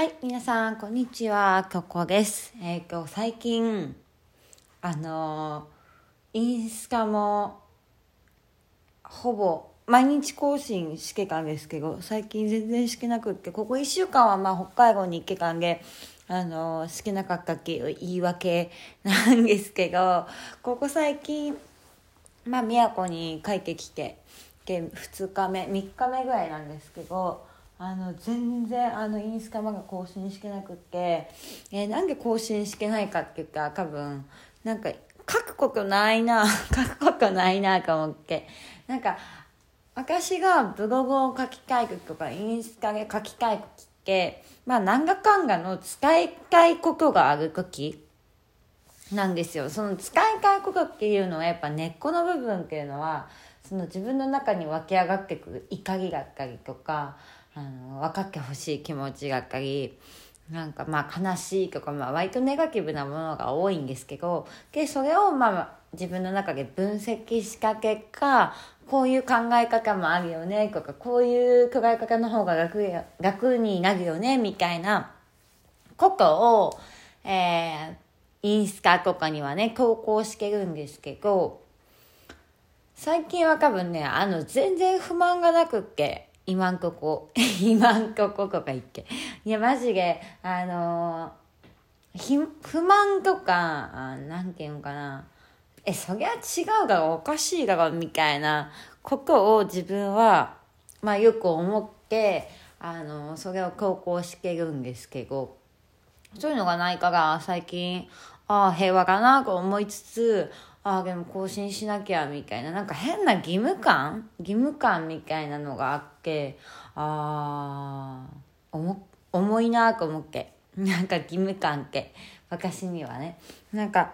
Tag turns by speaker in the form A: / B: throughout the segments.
A: はい、皆さん、こんにちは。ここです。えっ、と、最近、あのーインスタも、ほぼ、毎日更新してたんですけど、最近全然してなくって、ここ1週間はまあ北海道に行ってたんで、あのーしてなかったっていう言い訳 なんですけど、ここ最近、まあ、宮古に帰ってきてで2日目3日目ぐらいなんですけどあの全然あのインスタまだ更新してなくって、えーなんで更新してないかって言ったら多分なんか書くことないな 書くことないなと思って。なんか私がブログを書きたい時とかインスタで書きたい時ってまあ何らかんだの伝えたいことがある時なんですよ。その使いたいことっていうのはやっぱ根っこの部分っていうのはその自分の中に湧き上がってくる怒りだったりとかあの分かってほしい気持ちだったりなんかまあ悲しいとか、まあ、割とネガティブなものが多いんですけどでそれをまあ自分の中で分析した結果こういう考え方もあるよねとかこういう捉え方の方が楽楽になるよねみたいなことを、えーインスタとかにはね、投稿してるんですけど、最近は多分ね、あの、全然不満がなくって、今んとこ、今んとことか言って。いや、マジで、あのひ不満とか、あなんていうのかな、え、そりゃ違うだろ、おかしいだろ、みたいな。ことを自分は、まあよく思って、あの、それを投稿してるんですけど、そういうのがないから最近ああ平和かなと思いつつああでも更新しなきゃみたいな。なんか変な義務感？義務感みたいなのがあってああ重いなあと思って。なんか義務感って私にはね。なんか、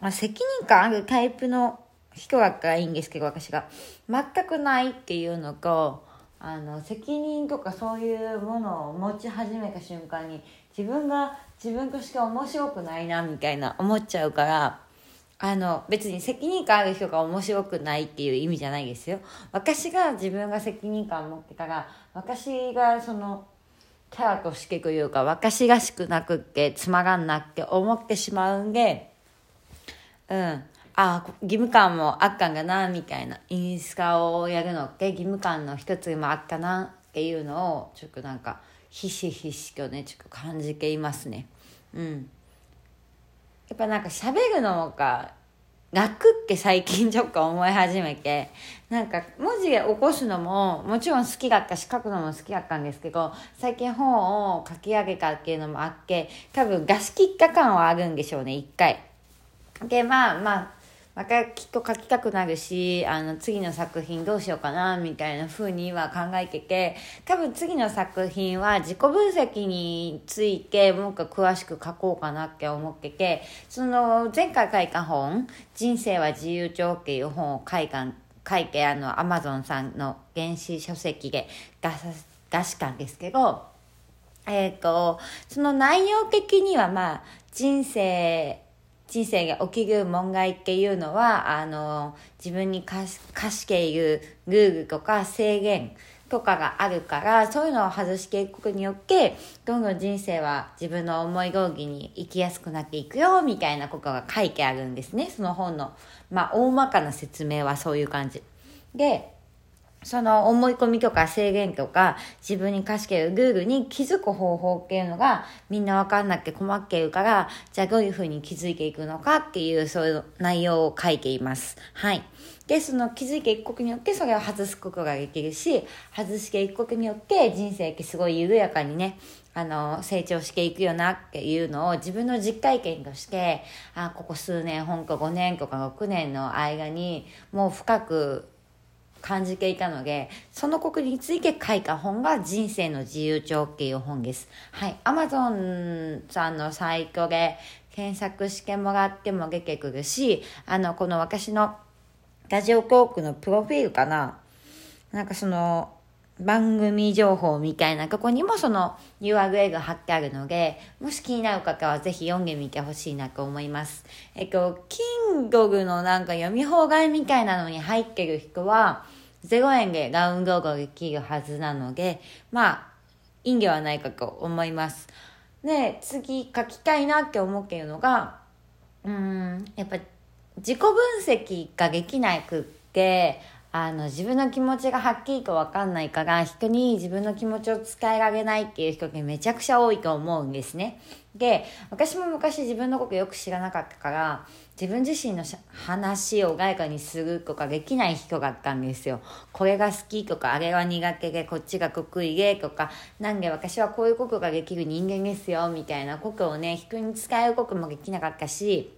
A: あ、責任感あるタイプの人だったらいいんですけど私が。全くないっていうのとあの責任とかそういうものを持ち始めた瞬間に自分が自分として面白くないなみたいな思っちゃうからあの別に責任感ある人が面白くないっていう意味じゃないですよ。私が自分が責任感を持ってから私がそのキャラとしてというか私らしくなくってつまらんなって思ってしまうんでうん。ああ義務感もあったんだなみたいなインスタをやるのって義務感の一つでもあったなっていうのをちょっとなんかひしひしとねちょっと感じていますね。うん。っぱなんか喋るのが楽って最近ちょっと思い始めてなんか文字で起こすのももちろん好きだったし書くのも好きだったんですけど最近本を書き上げたっていうのもあって多分出し切った感はあるんでしょうね一回。でまあまあまたきっと書きたくなるしあの次の作品どうしようかなみたいな風には考えてて多分次の作品は自己分析についてもう一回詳しく書こうかなって思っててその前回書いた本「人生は自由帳」っていう本を書いた書いてあのアマゾンさんの電子書籍で出さ出したんですけどえっ、とその内容的にはまあ人生人生が起きる問題っていうのはあの自分に課しているルールとか制限とかがあるからそういうのを外していくことによってどんどん人生は自分の思い通りに生きやすくなっていくよみたいなことが書いてあるんですね。その本のまあ大まかな説明はそういう感じ。でその思い込みとか制限とか自分に課してるルールに気づく方法っていうのがみんなわかんなくて困っているからじゃあどういうふうに気づいていくのかっていうそういう内容を書いています。はい。で、その気づいていくことによってそれを外すことができるし外していくことによって人生ってすごい緩やかにねあの成長していくよなっていうのを自分の実体験としてあここ数年本当5年とか6年の間にもう深く感じていたので、その国について書いた本が人生の自由帳っていう本です。はい。アマゾンさんのサイトで検索してもらっても出てくるし、あの、この私のラジオトークのプロフィールかな。なんかその、番組情報みたいなとこにもその URL が貼ってあるので、もし気になる方はぜひ読んでみてほしいなと思います。えっと、Kindle のなんか読み放題みたいなのに入ってる人は、0円でダウンロードできるはずなので、まあ、いいんではないかと思います。で、次書きたいなって思っているのが、うん、やっぱ自己分析ができないくって、あの、自分の気持ちがはっきりとわかんないから、人に自分の気持ちを伝えられないっていう人がめちゃくちゃ多いと思うんですね。で、私も昔自分のことよく知らなかったから、自分自身の話を外貨にするとかできない人だったんですよ。これが好きとか、あれは苦手で、こっちが得意でとか、なんで私はこういうことができる人間ですよ、みたいなことをね、人に伝えることもできなかったし、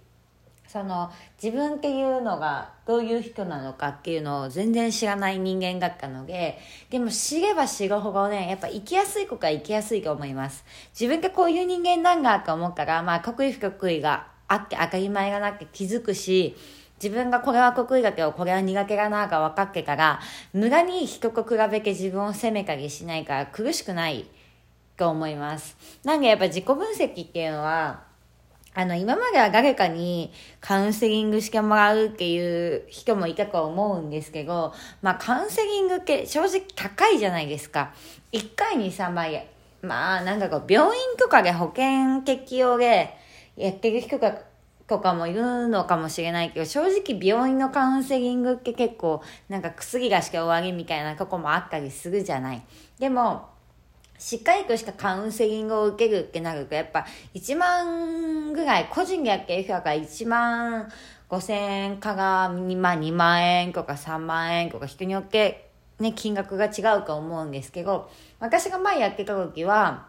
A: その自分っていうのがどういう人なのかっていうのを全然知らない人間だったのででも知れば知るほどねやっぱ生きやすい子か生きやすいと思います。自分がこういう人間なんだと思うからまあ得意不得意があって当たり前がなって気づくし自分がこれは得意だけどこれは苦手だなが分かってから無駄に人と比べて自分を責めたりしないから苦しくないと思います。なんでやっぱ自己分析っていうのはあの、今までは誰かにカウンセリングしてもらうっていう人もいたと思うんですけど、まあ、カウンセリングって正直高いじゃないですか。1回に3万円。まあ、なんだか病院とかで保険適用でやってる人がとかもいるのかもしれないけど、正直病院のカウンセリングって結構、なんか薬がしか終わりみたいなとこもあったりするじゃない。でも、しっかりとしたカウンセリングを受けるってなると、やっぱ1万ぐらい、個人でやってる人だから1万5千円かが、まあ2万円とか3万円とか人によってね、金額が違うと思うんですけど、私が前やってた時は、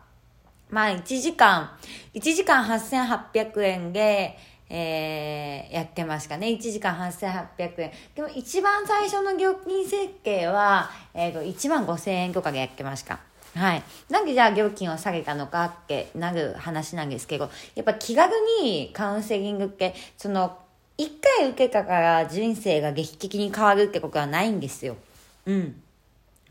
A: まあ1時間、1時間8800円で、えー、やってましたね。1時間8800円。でも一番最初の料金設計は、えっ、ー、と、1万5000円とかでやってました。はい。なんでじゃあ料金を下げたのかってなる話なんですけど、やっぱ気軽にカウンセリングって、その、一回受けたから人生が劇的に変わるってことはないんですよ。うん。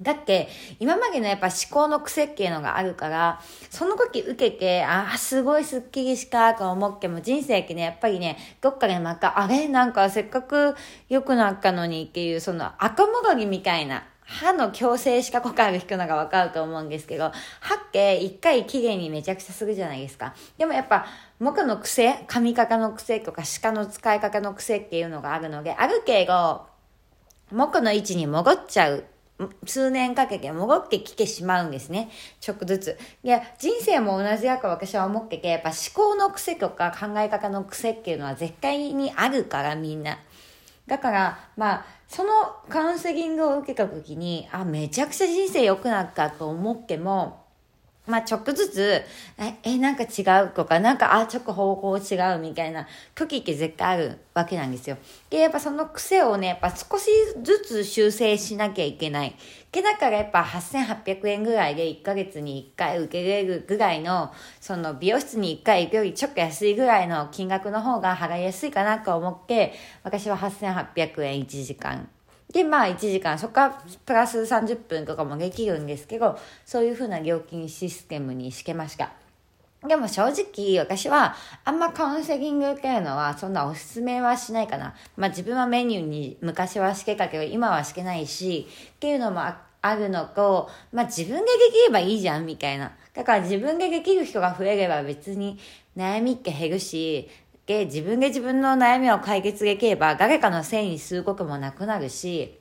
A: だって、今までのやっぱ思考の癖っていうのがあるから、その時受けて、ああ、すごいスッキリしたと思っても、人生ってね、やっぱりね、どっかでまた、あれ？なんかせっかく良くなったのにっていう、その赤もがりみたいな、歯の矯正しかこかある人のがわかると思うんですけど、歯って一回綺麗にめちゃくちゃするじゃないですか。でもやっぱ、木の癖、髪かの癖とか鹿の使い方の癖っていうのがあるので、ある程度、木の位置に戻っちゃう。数年かけて戻ってきてしまうんですね。ちょっとずつ。いや、人生も同じだか私は思ってて、やっぱ思考の癖とか考え方の癖っていうのは絶対にあるからみんな。だから、まあ、そのカウンセリングを受けた時に、あ、めちゃくちゃ人生良くなったと思っても、まあ、ちょっとずつ、え、え、なんか違うとか、なんか、あ、ちょっと方向違うみたいな時って絶対あるわけなんですよ。で、やっぱその癖をね、やっぱ少しずつ修正しなきゃいけない。で、だからやっぱ8800円ぐらいで1ヶ月に1回受けれるぐらいの、その美容室に1回行くよりちょっと安いぐらいの金額の方が払いやすいかなと思って、私は8800円1時間で、まあ1時間、そこからプラス30分とかもできるんですけど、そういう風な料金システムにしてました。でも正直私はあんまカウンセリングっていうのはそんなおすすめはしないかな。まあ自分はメニューに昔はしてたけど今はしてないしっていうのもあるのと、まあ自分でできればいいじゃんみたいな。だから自分でできる人が増えれば別に悩みって減るし、で、自分で自分の悩みを解決できれば、誰かのせいにすることもなくなるし、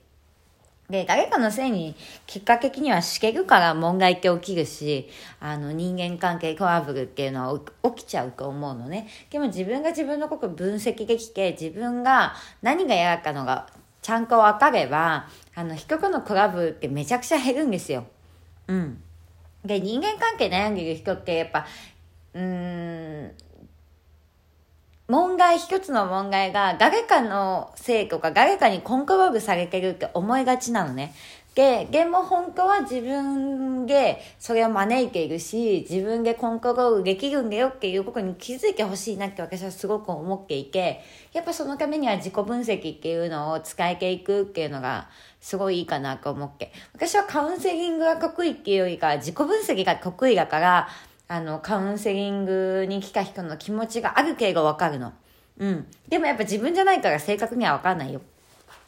A: で、誰かのせいに、結果的にはしけるから問題って起きるし、あの、人間関係トラブルっていうのは起きちゃうと思うのね。でも自分が自分のこと分析できて、自分が何が嫌だったのがちゃんと分かれば、あの、人とのトラブルってめちゃくちゃ減るんですよ。うん。で、人間関係悩んでる人ってやっぱ、うん、問題、一つの問題が誰かのせいとか誰かにコントロールされてるって思いがちなのね。で、でも本当は自分でそれを招いているし、自分でコントロールできるんだよっていうことに気づいてほしいなって私はすごく思っていて、やっぱそのためには自己分析っていうのを使えていくっていうのがすごいいいかなと思って。私はカウンセリングが得意っていうよりか自己分析が得意だから、あの、カウンセリングに来た人の気持ちがある程度わかるの。うん。でもやっぱ自分じゃないから正確にはわかんないよ。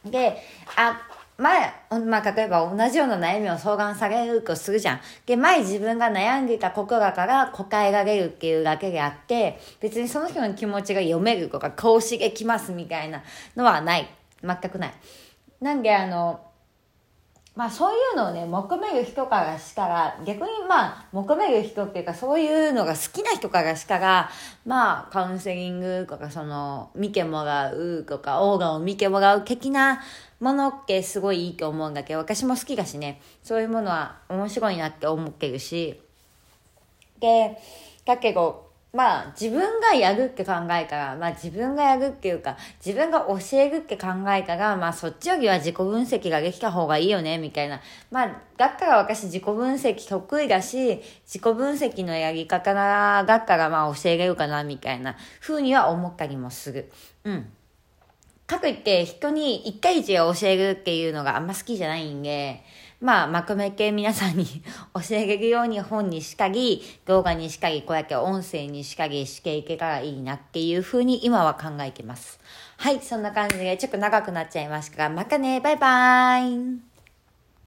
A: で、あ、前、まあ、例えば同じような悩みを相談されるとするじゃん。で、前自分が悩んでたことだから答えられるっていうだけであって、別にその人の気持ちが読めるとか、こうしげきますみたいなのはない。全くない。なんで、あの、まあそういうのをね、求める人からしたら、逆にまあ求める人っていうかそういうのが好きな人からしたら、まあカウンセリングとかその見てもらうとかオーガを見てもらう的なものってすごいいいと思うんだけど、私も好きだしね、そういうものは面白いなって思ってるし、で、だけど、まあ自分がやるって考えから、まあ自分がやるっていうか、自分が教えるって考えから、まあそっちよりは自己分析ができた方がいいよね、みたいな。まあ、だから私自己分析得意だし、自己分析のやり方だからまあ教えれるかな、みたいな風には思ったりもする。うん。かくいって人に一回一を教えるっていうのがあんま好きじゃないんで、まあ、まとめ系皆さんに 教えれるように本にしかり、動画にしかり、こうやって音声にしかりしていけたらいいなっていうふうに今は考えてます。はい、そんな感じでちょっと長くなっちゃいましたが、またね、バイバーイ